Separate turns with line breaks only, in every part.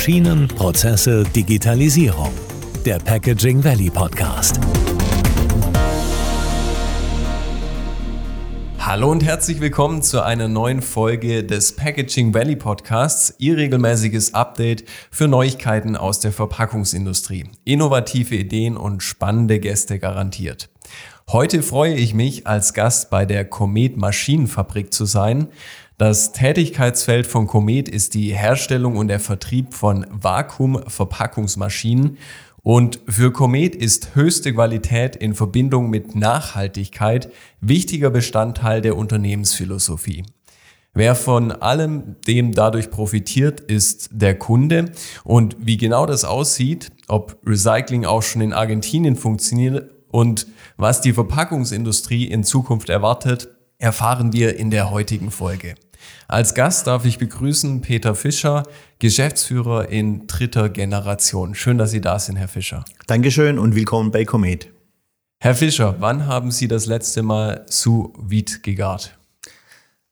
Maschinen, Prozesse, Digitalisierung. Der Packaging Valley Podcast.
Hallo und herzlich willkommen zu einer neuen Folge des Packaging Valley Podcasts, Ihr regelmäßiges Update für Neuigkeiten aus der Verpackungsindustrie. Innovative Ideen und spannende Gäste garantiert. Heute freue ich mich, als Gast bei der Komet Maschinenfabrik zu sein. Das Tätigkeitsfeld von Komet ist die Herstellung und der Vertrieb von Vakuumverpackungsmaschinen. Und für Komet ist höchste Qualität in Verbindung mit Nachhaltigkeit wichtiger Bestandteil der Unternehmensphilosophie. Wer von allem dem dadurch profitiert, ist der Kunde. Und wie genau das aussieht, ob Recycling auch schon in Argentinien funktioniert und was die Verpackungsindustrie in Zukunft erwartet, erfahren wir in der heutigen Folge. Als Gast darf ich begrüßen Peter Fischer, Geschäftsführer in dritter Generation. Schön, dass Sie da sind, Herr Fischer.
Dankeschön und willkommen bei Comet.
Herr Fischer, wann haben Sie das letzte Mal sous vide gegart?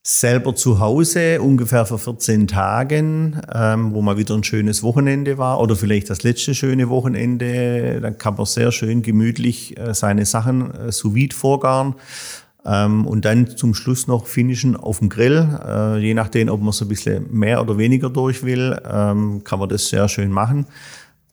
Selber zu Hause, ungefähr vor 14 Tagen, ähm, wo mal wieder ein schönes Wochenende war oder vielleicht das letzte schöne Wochenende. Dann kann man sehr schön gemütlich äh, seine Sachen äh, sous vide vorgaren. Ähm, und dann zum Schluss noch finishen auf dem Grill. Äh, je nachdem, ob man so ein bisschen mehr oder weniger durch will, ähm, kann man das sehr schön machen.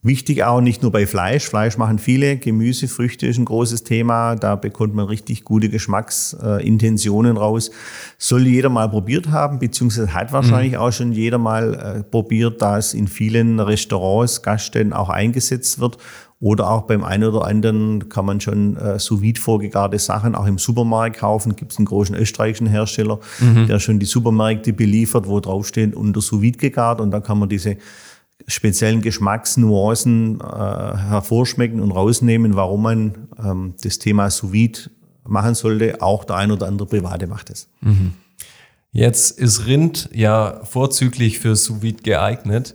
Wichtig auch nicht nur bei Fleisch. Fleisch machen viele. Gemüse, Früchte ist ein großes Thema. Da bekommt man richtig gute Geschmacksintentionen raus. Soll jeder mal probiert haben, beziehungsweise hat wahrscheinlich mhm. auch schon jeder mal äh, probiert, da es in vielen Restaurants, Gaststätten auch eingesetzt wird oder auch beim einen oder anderen kann man schon äh, sous vide vorgegarte Sachen auch im Supermarkt kaufen. Gibt es einen großen österreichischen Hersteller, mhm. der schon die Supermärkte beliefert, wo draufsteht unter sous vide gegart und da kann man diese speziellen Geschmacksnuancen äh, hervorschmecken und rausnehmen, warum man ähm, das Thema sous vide machen sollte. Auch der ein oder andere Private macht es. Mhm.
Jetzt ist Rind ja vorzüglich für sous vide geeignet.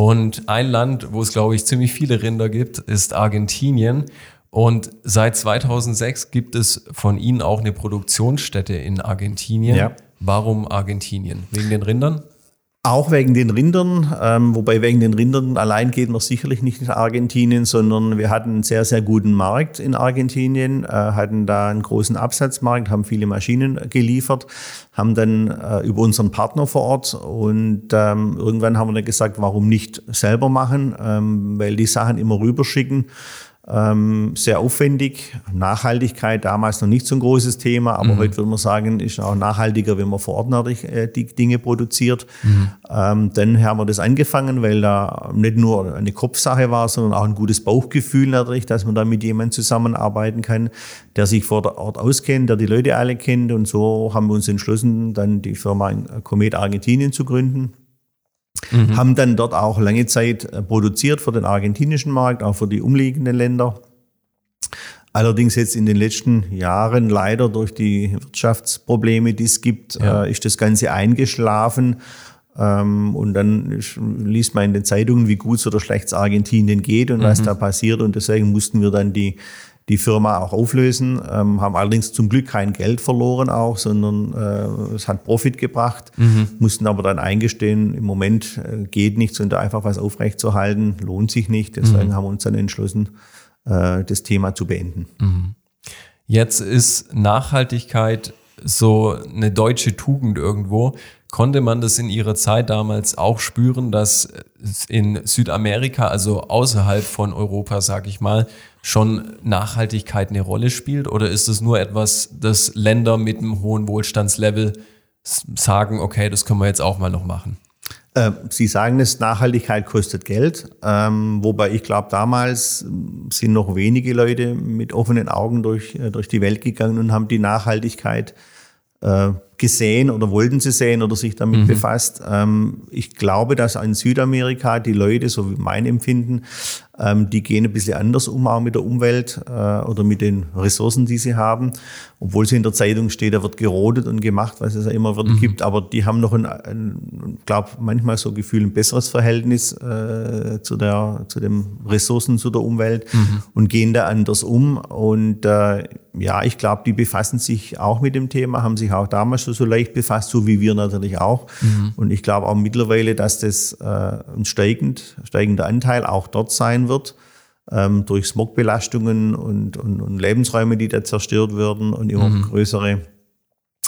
Und ein Land, wo es, glaube ich, ziemlich viele Rinder gibt, ist Argentinien. Und seit 2006 gibt es von Ihnen auch eine Produktionsstätte in Argentinien. Ja. Warum Argentinien? Wegen den Rindern?
Auch wegen den Rindern, ähm, wobei wegen den Rindern allein geht man sicherlich nicht nach Argentinien, sondern wir hatten einen sehr, sehr guten Markt in Argentinien, äh, hatten da einen großen Absatzmarkt, haben viele Maschinen geliefert, haben dann äh, über unseren Partner vor Ort und ähm, irgendwann haben wir dann gesagt, warum nicht selber machen, ähm, weil die Sachen immer rüberschicken ähm, sehr aufwendig. Nachhaltigkeit damals noch nicht so ein großes Thema, aber mhm. heute würde man sagen, ist auch nachhaltiger, wenn man vor Ort natürlich äh, die Dinge produziert. Mhm. Ähm, dann haben wir das angefangen, weil da nicht nur eine Kopfsache war, sondern auch ein gutes Bauchgefühl natürlich, dass man da mit jemandem zusammenarbeiten kann, der sich vor Ort auskennt, der die Leute alle kennt. Und so haben wir uns entschlossen, dann die Firma Comet Argentinien zu gründen. Mhm. Haben dann dort auch lange Zeit äh, produziert für den argentinischen Markt, auch für die umliegenden Länder. Allerdings jetzt in den letzten Jahren leider durch die Wirtschaftsprobleme, die es gibt, ja. äh, ist das Ganze eingeschlafen. Ähm, und dann liest man in den Zeitungen, wie gut oder schlecht es Argentinien geht und mhm. was da passiert. Und deswegen mussten wir dann die die Firma auch auflösen, ähm, haben allerdings zum Glück kein Geld verloren auch, sondern äh, es hat Profit gebracht, mhm. mussten aber dann eingestehen, im Moment äh, geht nichts und da einfach was aufrechtzuerhalten, lohnt sich nicht. Deswegen mhm. haben wir uns dann entschlossen, äh, das Thema zu beenden.
Mhm. Jetzt ist Nachhaltigkeit so eine deutsche Tugend irgendwo. Konnte man das in Ihrer Zeit damals auch spüren, dass in Südamerika, also außerhalb von Europa, sage ich mal, schon Nachhaltigkeit eine Rolle spielt? Oder ist es nur etwas, das Länder mit einem hohen Wohlstandslevel sagen, okay, das können wir jetzt auch mal noch machen?
Äh, Sie sagen es, Nachhaltigkeit kostet Geld, ähm, wobei ich glaube, damals sind noch wenige Leute mit offenen Augen durch, äh, durch die Welt gegangen und haben die Nachhaltigkeit äh, gesehen oder wollten sie sehen oder sich damit mhm. befasst. Ähm, ich glaube, dass in Südamerika die Leute, so wie mein Empfinden, ähm, die gehen ein bisschen anders um, auch mit der Umwelt äh, oder mit den Ressourcen, die sie haben. Obwohl sie in der Zeitung steht, da wird gerodet und gemacht, was es ja immer wieder mhm. gibt. Aber die haben noch ein, ein glaube manchmal so Gefühl, ein besseres Verhältnis äh, zu, der, zu den Ressourcen, zu der Umwelt mhm. und gehen da anders um. Und äh, ja, ich glaube, die befassen sich auch mit dem Thema, haben sich auch damals so, so leicht befasst, so wie wir natürlich auch. Mhm. Und ich glaube auch mittlerweile, dass das äh, ein steigend, steigender Anteil auch dort sein wird, ähm, durch Smogbelastungen und, und, und Lebensräume, die da zerstört werden und immer mhm. größere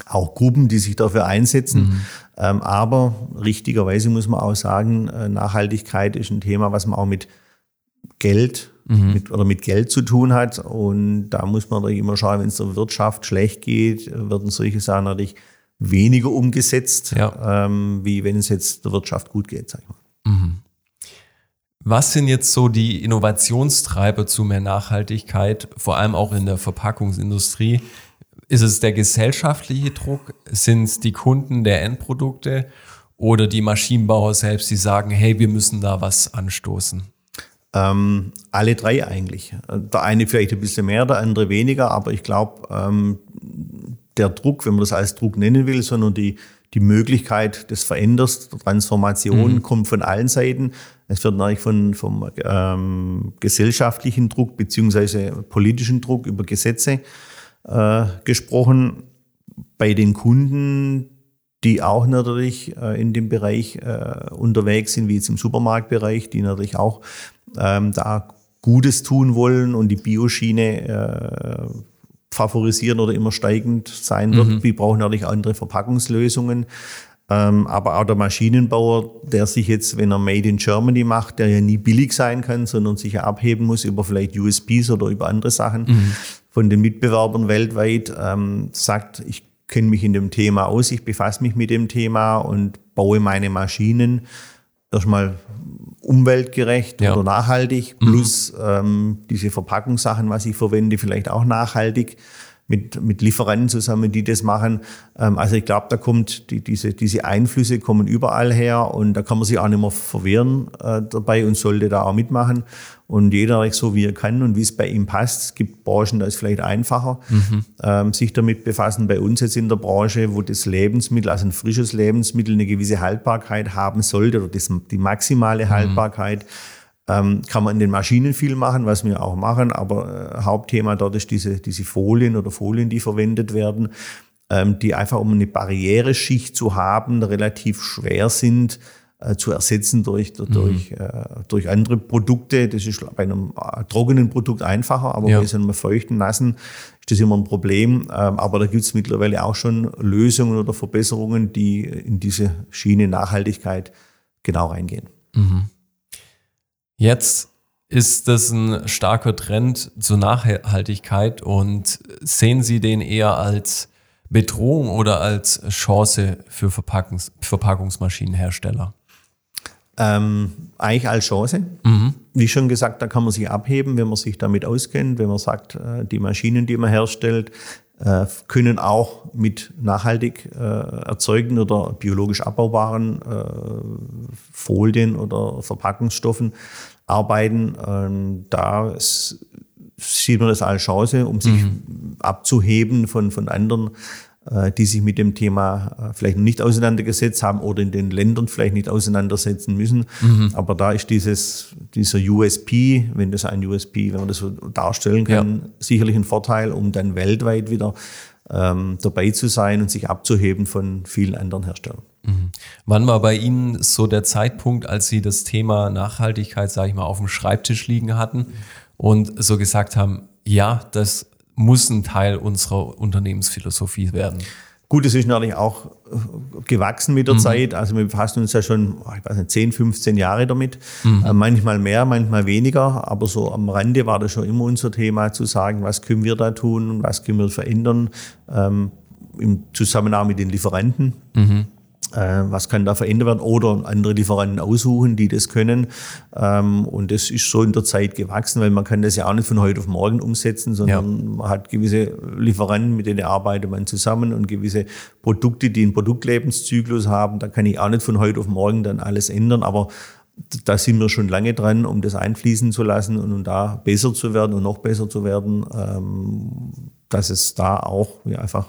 auch Gruppen, die sich dafür einsetzen. Mhm. Ähm, aber richtigerweise muss man auch sagen, äh, Nachhaltigkeit ist ein Thema, was man auch mit Geld mhm. mit, oder mit Geld zu tun hat. Und da muss man natürlich immer schauen, wenn es der Wirtschaft schlecht geht, werden solche Sachen natürlich weniger umgesetzt, ja. ähm, wie wenn es jetzt der Wirtschaft gut geht, sag ich mal. Mhm.
Was sind jetzt so die Innovationstreiber zu mehr Nachhaltigkeit, vor allem auch in der Verpackungsindustrie? Ist es der gesellschaftliche Druck? Sind es die Kunden der Endprodukte oder die Maschinenbauer selbst, die sagen, hey, wir müssen da was anstoßen?
Ähm, alle drei eigentlich. Der eine vielleicht ein bisschen mehr, der andere weniger, aber ich glaube, ähm, der Druck, wenn man das als Druck nennen will, sondern die, die Möglichkeit des Veränders, der Transformation mhm. kommt von allen Seiten. Es wird natürlich von, vom ähm, gesellschaftlichen Druck beziehungsweise politischen Druck über Gesetze äh, gesprochen. Bei den Kunden, die auch natürlich äh, in dem Bereich äh, unterwegs sind, wie jetzt im Supermarktbereich, die natürlich auch ähm, da Gutes tun wollen und die Bioschiene äh, favorisieren oder immer steigend sein wird. Mhm. Wir brauchen natürlich andere Verpackungslösungen. Ähm, aber auch der Maschinenbauer, der sich jetzt, wenn er Made in Germany macht, der ja nie billig sein kann, sondern sich ja abheben muss über vielleicht USPs oder über andere Sachen mhm. von den Mitbewerbern weltweit, ähm, sagt, ich kenne mich in dem Thema aus, ich befasse mich mit dem Thema und baue meine Maschinen erstmal umweltgerecht ja. oder nachhaltig, mhm. plus mhm. ähm, diese Verpackungssachen, was ich verwende, vielleicht auch nachhaltig mit, mit Lieferanten zusammen, die das machen. Ähm, also ich glaube, da kommt die, diese, diese Einflüsse kommen überall her und da kann man sich auch nicht mehr verwehren äh, dabei und sollte da auch mitmachen. Und jeder so wie er kann und wie es bei ihm passt. Es gibt Branchen, da ist vielleicht einfacher, mhm. ähm, sich damit befassen. Bei uns jetzt in der Branche, wo das Lebensmittel, also ein frisches Lebensmittel, eine gewisse Haltbarkeit haben sollte oder das, die maximale mhm. Haltbarkeit. Mhm ähm, kann man in den Maschinen viel machen, was wir auch machen, aber äh, Hauptthema dort ist diese, diese Folien oder Folien, die verwendet werden, ähm, die einfach um eine Barriereschicht zu haben, relativ schwer sind äh, zu ersetzen durch, durch, mhm. äh, durch andere Produkte. Das ist bei einem äh, trockenen Produkt einfacher, aber ja. bei so einem feuchten, nassen ist das immer ein Problem. Ähm, aber da gibt es mittlerweile auch schon Lösungen oder Verbesserungen, die in diese Schiene Nachhaltigkeit genau reingehen. Mhm.
Jetzt ist das ein starker Trend zur Nachhaltigkeit und sehen Sie den eher als Bedrohung oder als Chance für Verpackungs Verpackungsmaschinenhersteller?
Ähm, eigentlich als Chance. Mhm. Wie schon gesagt, da kann man sich abheben, wenn man sich damit auskennt, wenn man sagt, äh, die Maschinen, die man herstellt, äh, können auch mit nachhaltig äh, erzeugten oder biologisch abbaubaren Folien oder Verpackungsstoffen arbeiten. Ähm, da sieht man das als Chance, um sich mhm. abzuheben von, von anderen, äh, die sich mit dem Thema äh, vielleicht noch nicht auseinandergesetzt haben oder in den Ländern vielleicht nicht auseinandersetzen müssen. Mhm. Aber da ist dieses, dieser USP, wenn das ein USP, wenn man das so darstellen kann, ja. sicherlich ein Vorteil, um dann weltweit wieder ähm, dabei zu sein und sich abzuheben von vielen anderen Herstellern.
Mhm. Wann war bei Ihnen so der Zeitpunkt, als Sie das Thema Nachhaltigkeit, sage ich mal, auf dem Schreibtisch liegen hatten und so gesagt haben, ja, das muss ein Teil unserer Unternehmensphilosophie werden?
Gut, es ist natürlich auch äh, gewachsen mit der mhm. Zeit. Also wir befassen uns ja schon, ich weiß nicht, 10, 15 Jahre damit. Mhm. Äh, manchmal mehr, manchmal weniger. Aber so am Rande war das schon immer unser Thema, zu sagen, was können wir da tun was können wir verändern ähm, im Zusammenhang mit den Lieferanten. Mhm. Äh, was kann da verändert werden oder andere Lieferanten aussuchen, die das können. Ähm, und das ist so in der Zeit gewachsen, weil man kann das ja auch nicht von heute auf morgen umsetzen, sondern ja. man hat gewisse Lieferanten, mit denen arbeitet man zusammen und gewisse Produkte, die einen Produktlebenszyklus haben. Da kann ich auch nicht von heute auf morgen dann alles ändern, aber da sind wir schon lange dran, um das einfließen zu lassen und um da besser zu werden und noch besser zu werden, ähm, dass es da auch ja, einfach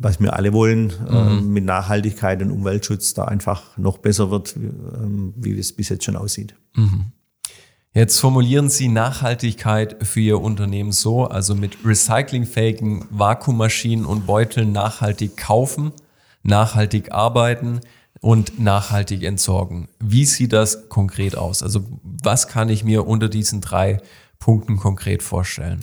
was wir alle wollen, ähm, mhm. mit Nachhaltigkeit und Umweltschutz da einfach noch besser wird, wie, ähm, wie es bis jetzt schon aussieht. Mhm.
Jetzt formulieren Sie Nachhaltigkeit für Ihr Unternehmen so, also mit recyclingfähigen Vakuummaschinen und Beuteln nachhaltig kaufen, nachhaltig arbeiten und nachhaltig entsorgen. Wie sieht das konkret aus? Also was kann ich mir unter diesen drei Punkten konkret vorstellen?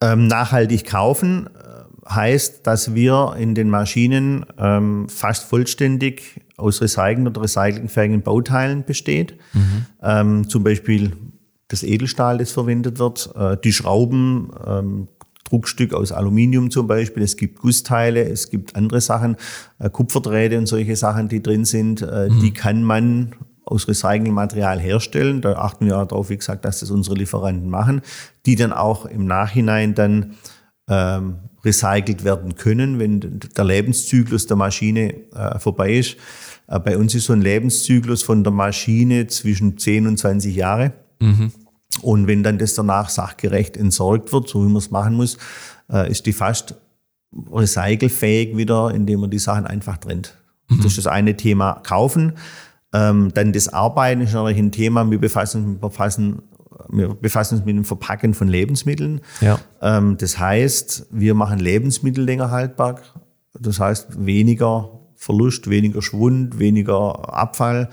Ähm, nachhaltig kaufen äh, heißt, dass wir in den Maschinen ähm, fast vollständig aus recyceln oder recyclingfähigen Bauteilen besteht. Mhm. Ähm, zum Beispiel das Edelstahl, das verwendet wird, äh, die Schrauben, ähm, Druckstück aus Aluminium zum Beispiel, es gibt Gussteile, es gibt andere Sachen, äh, Kupferdrähte und solche Sachen, die drin sind, äh, mhm. die kann man aus Recyclingmaterial herstellen. Da achten wir auch darauf, wie gesagt, dass das unsere Lieferanten machen, die dann auch im Nachhinein dann ähm, recycelt werden können, wenn der Lebenszyklus der Maschine äh, vorbei ist. Äh, bei uns ist so ein Lebenszyklus von der Maschine zwischen 10 und 20 Jahre. Mhm. Und wenn dann das danach sachgerecht entsorgt wird, so wie man es machen muss, äh, ist die fast recycelfähig wieder, indem man die Sachen einfach trennt. Mhm. Das ist das eine Thema kaufen. Ähm, dann das Arbeiten ist natürlich ein Thema. Wir befassen, befassen, wir befassen uns mit dem Verpacken von Lebensmitteln. Ja. Ähm, das heißt, wir machen Lebensmittel länger haltbar. Das heißt, weniger Verlust, weniger Schwund, weniger Abfall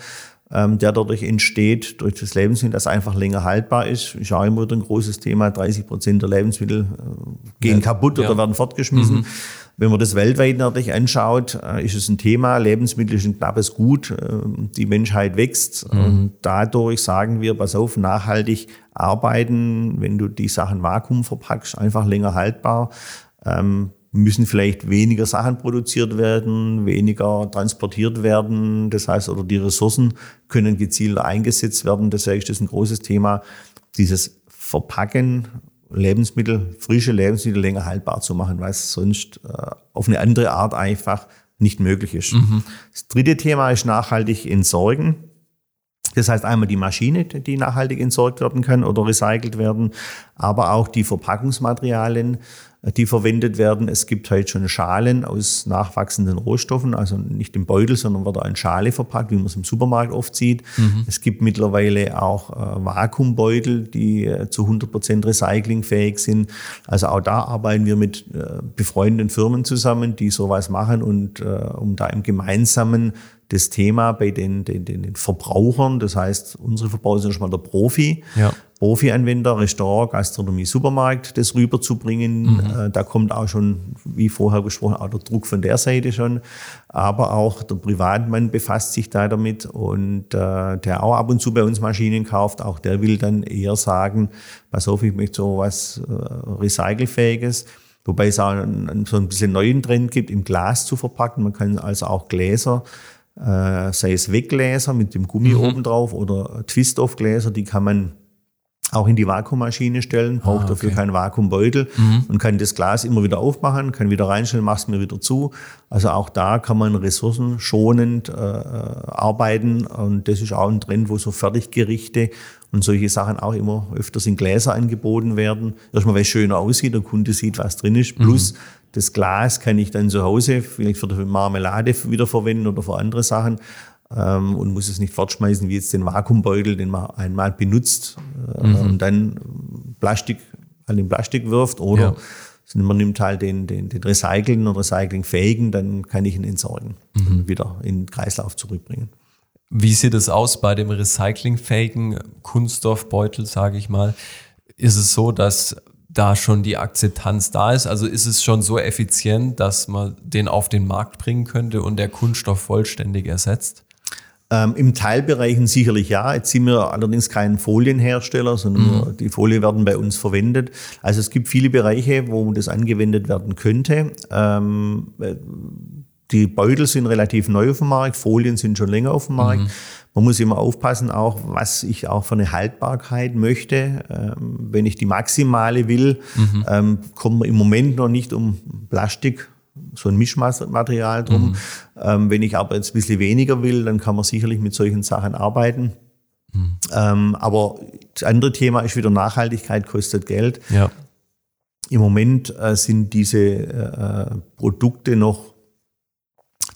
ähm, der dadurch entsteht, durch das Lebensmittel, das einfach länger haltbar ist. Ist auch immer wieder ein großes Thema. 30 Prozent der Lebensmittel äh, gehen ja, kaputt oder ja. werden fortgeschmissen. Mhm. Wenn man das weltweit natürlich anschaut, äh, ist es ein Thema. Lebensmittel ist ein knappes Gut. Äh, die Menschheit wächst. Mhm. Und dadurch sagen wir, pass auf, nachhaltig arbeiten, wenn du die Sachen Vakuum verpackst, einfach länger haltbar. Ähm, müssen vielleicht weniger Sachen produziert werden, weniger transportiert werden. Das heißt, oder die Ressourcen können gezielter eingesetzt werden. Deswegen ist das ein großes Thema, dieses Verpacken Lebensmittel, frische Lebensmittel länger haltbar zu machen, was sonst äh, auf eine andere Art einfach nicht möglich ist. Mhm. Das dritte Thema ist nachhaltig entsorgen. Das heißt einmal die Maschine, die nachhaltig entsorgt werden kann oder recycelt werden, aber auch die Verpackungsmaterialien die verwendet werden. Es gibt heute schon Schalen aus nachwachsenden Rohstoffen, also nicht im Beutel, sondern wird in Schale verpackt, wie man es im Supermarkt oft sieht. Mhm. Es gibt mittlerweile auch äh, Vakuumbeutel, die äh, zu 100 Prozent recyclingfähig sind. Also auch da arbeiten wir mit äh, befreundeten Firmen zusammen, die sowas machen und äh, um da im gemeinsamen das Thema bei den, den, den Verbrauchern, das heißt, unsere Verbraucher sind schon mal der Profi, ja. Profi-Anwender, Restaurant, Gastronomie, Supermarkt, das rüberzubringen. Mhm. Äh, da kommt auch schon, wie vorher gesprochen, auch der Druck von der Seite schon. Aber auch der Privatmann befasst sich da damit und äh, der auch ab und zu bei uns Maschinen kauft, auch der will dann eher sagen, pass auf, ich möchte so was äh, Recycelfähiges. Wobei es auch einen, so ein bisschen neuen Trend gibt, im Glas zu verpacken. Man kann also auch Gläser äh, sei es Weggläser mit dem Gummi mhm. oben drauf oder Twist-Off-Gläser, die kann man auch in die Vakuummaschine stellen, braucht ah, okay. dafür keinen Vakuumbeutel mhm. und kann das Glas immer wieder aufmachen, kann wieder reinstellen, mach's mir wieder zu. Also auch da kann man ressourcenschonend äh, arbeiten und das ist auch ein Trend, wo so Fertiggerichte und solche Sachen auch immer öfters in Gläser angeboten werden. Erstmal, weil es schöner aussieht, der Kunde sieht, was drin ist, plus mhm. Das Glas kann ich dann zu Hause vielleicht für die Marmelade wiederverwenden oder für andere Sachen ähm, und muss es nicht fortschmeißen wie jetzt den Vakuumbeutel, den man einmal benutzt äh, mhm. und dann Plastik an den Plastik wirft oder ja. man nimmt halt den, den, den recyceln und recyclingfähigen, dann kann ich ihn entsorgen mhm. und wieder in den Kreislauf zurückbringen.
Wie sieht es aus bei dem recyclingfähigen Kunststoffbeutel, sage ich mal? Ist es so, dass da schon die Akzeptanz da ist? Also ist es schon so effizient, dass man den auf den Markt bringen könnte und der Kunststoff vollständig ersetzt?
Ähm, Im Teilbereichen sicherlich ja. Jetzt sind wir allerdings kein Folienhersteller, sondern mhm. die Folie werden bei uns verwendet. Also es gibt viele Bereiche, wo das angewendet werden könnte. Ähm, die Beutel sind relativ neu auf dem Markt, Folien sind schon länger auf dem Markt. Mhm. Man muss immer aufpassen, auch was ich auch für eine Haltbarkeit möchte. Ähm, wenn ich die maximale will, mhm. ähm, kommen wir im Moment noch nicht um Plastik so ein Mischmaterial drum. Mhm. Ähm, wenn ich aber jetzt ein bisschen weniger will, dann kann man sicherlich mit solchen Sachen arbeiten. Mhm. Ähm, aber das andere Thema ist wieder Nachhaltigkeit kostet Geld. Ja. Im Moment äh, sind diese äh, Produkte noch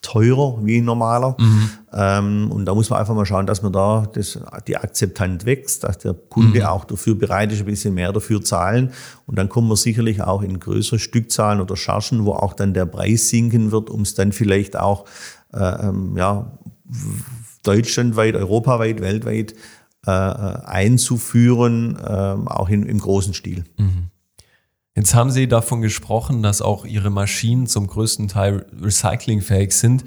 teurer wie ein normaler. Mhm. Ähm, und da muss man einfach mal schauen, dass man da das, die Akzeptanz wächst, dass der Kunde mhm. auch dafür bereit ist, ein bisschen mehr dafür zahlen. Und dann kommen wir sicherlich auch in größere Stückzahlen oder Chargen, wo auch dann der Preis sinken wird, um es dann vielleicht auch äh, ähm, ja, deutschlandweit, europaweit, weltweit äh, äh einzuführen, äh, auch in, im großen Stil. Mhm.
Jetzt haben Sie davon gesprochen, dass auch Ihre Maschinen zum größten Teil recyclingfähig sind.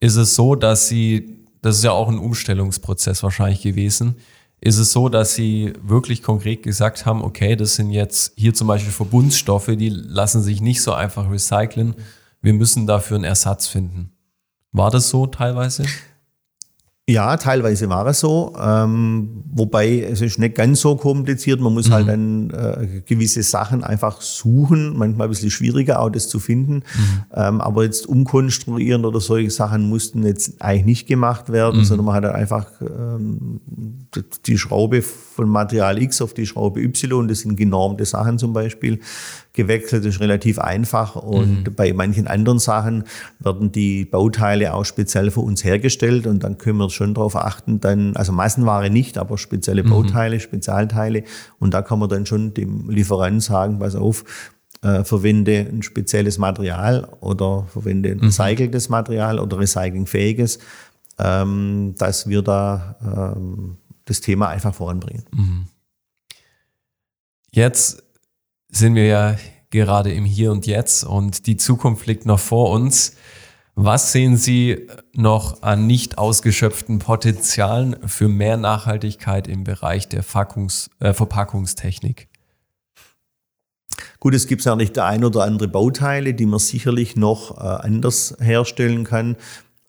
Ist es so, dass Sie, das ist ja auch ein Umstellungsprozess wahrscheinlich gewesen, ist es so, dass Sie wirklich konkret gesagt haben, okay, das sind jetzt hier zum Beispiel Verbundstoffe, die lassen sich nicht so einfach recyceln. Wir müssen dafür einen Ersatz finden. War das so teilweise?
Ja, teilweise war es so, ähm, wobei es ist nicht ganz so kompliziert. Man muss halt mhm. halt dann äh, gewisse Sachen einfach suchen, manchmal ein bisschen schwieriger auch das zu finden. Mhm. Ähm, aber jetzt umkonstruieren oder solche Sachen mussten jetzt eigentlich nicht gemacht werden, mhm. sondern man hat dann einfach ähm, die Schraube von Material X auf die Schraube Y, das sind genormte Sachen zum Beispiel, gewechselt. Das ist relativ einfach. Und mhm. bei manchen anderen Sachen werden die Bauteile auch speziell für uns hergestellt. Und dann können wir schon darauf achten, dann, also Massenware nicht, aber spezielle mhm. Bauteile, Spezialteile. Und da kann man dann schon dem Lieferanten sagen, pass auf, äh, verwende ein spezielles Material oder verwende ein mhm. recyceltes Material oder recyclingfähiges, ähm, dass wir da ähm, das Thema einfach voranbringen. Mhm.
Jetzt sind wir ja gerade im Hier und Jetzt und die Zukunft liegt noch vor uns. Was sehen Sie noch an nicht ausgeschöpften Potenzialen für mehr Nachhaltigkeit im Bereich der Fackungs, äh, Verpackungstechnik?
Gut, es gibt ja nicht der ein oder andere Bauteile, die man sicherlich noch äh, anders herstellen kann.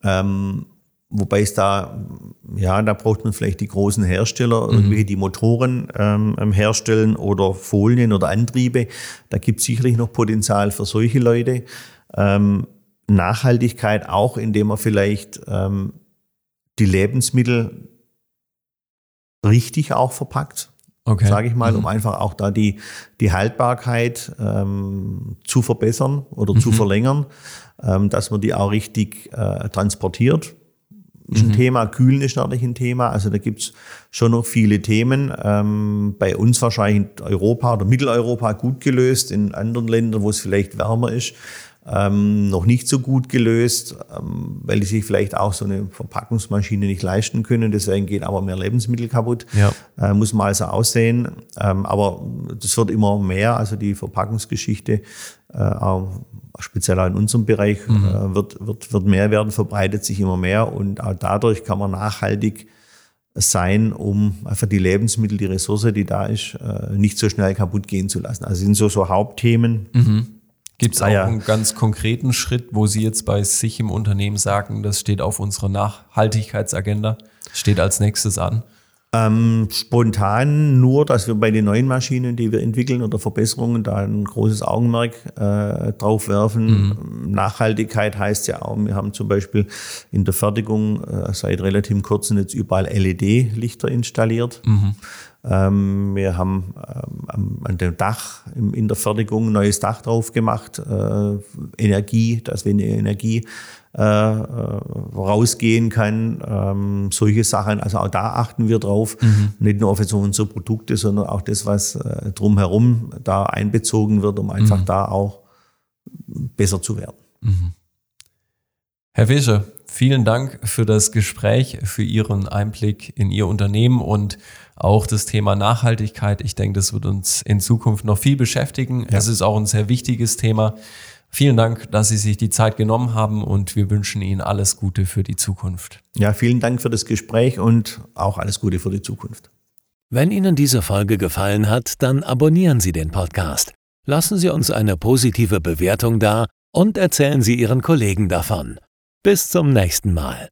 Ähm, Wobei es da, ja, da braucht man vielleicht die großen Hersteller, mhm. irgendwie die Motoren ähm, ähm, herstellen oder Folien oder Antriebe. Da gibt es sicherlich noch Potenzial für solche Leute. Ähm, Nachhaltigkeit auch, indem man vielleicht ähm, die Lebensmittel richtig auch verpackt, okay. sage ich mal, mhm. um einfach auch da die, die Haltbarkeit ähm, zu verbessern oder mhm. zu verlängern, ähm, dass man die auch richtig äh, transportiert ist ein mhm. Thema, Kühlen ist natürlich ein Thema. Also da gibt's schon noch viele Themen. Ähm, bei uns wahrscheinlich in Europa oder Mitteleuropa gut gelöst, in anderen Ländern, wo es vielleicht wärmer ist, ähm, noch nicht so gut gelöst, ähm, weil die sich vielleicht auch so eine Verpackungsmaschine nicht leisten können. Deswegen gehen aber mehr Lebensmittel kaputt. Ja. Äh, muss man also aussehen. Ähm, aber das wird immer mehr. Also die Verpackungsgeschichte, äh, auch speziell auch in unserem Bereich, mhm. äh, wird, wird, wird mehr werden, verbreitet sich immer mehr. Und auch dadurch kann man nachhaltig sein, um einfach die Lebensmittel, die Ressource, die da ist, äh, nicht so schnell kaputt gehen zu lassen. Also sind so, so Hauptthemen.
Mhm. Gibt es ah, auch einen ganz konkreten Schritt, wo Sie jetzt bei sich im Unternehmen sagen, das steht auf unserer Nachhaltigkeitsagenda, steht als nächstes an?
Ähm, spontan nur, dass wir bei den neuen Maschinen, die wir entwickeln oder Verbesserungen, da ein großes Augenmerk äh, drauf werfen. Mhm. Nachhaltigkeit heißt ja auch, wir haben zum Beispiel in der Fertigung äh, seit relativ kurzem jetzt überall LED-Lichter installiert. Mhm. Ähm, wir haben ähm, an dem Dach in der Fertigung ein neues Dach drauf gemacht, äh, Energie, dass weniger Energie äh, rausgehen kann. Ähm, solche Sachen, also auch da achten wir drauf, mhm. nicht nur auf so unsere Produkte, sondern auch das, was äh, drumherum da einbezogen wird, um einfach mhm. da auch besser zu werden. Mhm.
Herr Fischer, vielen Dank für das Gespräch, für Ihren Einblick in Ihr Unternehmen und auch das Thema Nachhaltigkeit. Ich denke, das wird uns in Zukunft noch viel beschäftigen. Ja. Es ist auch ein sehr wichtiges Thema. Vielen Dank, dass Sie sich die Zeit genommen haben und wir wünschen Ihnen alles Gute für die Zukunft.
Ja, vielen Dank für das Gespräch und auch alles Gute für die Zukunft.
Wenn Ihnen diese Folge gefallen hat, dann abonnieren Sie den Podcast. Lassen Sie uns eine positive Bewertung da und erzählen Sie Ihren Kollegen davon. Bis zum nächsten Mal.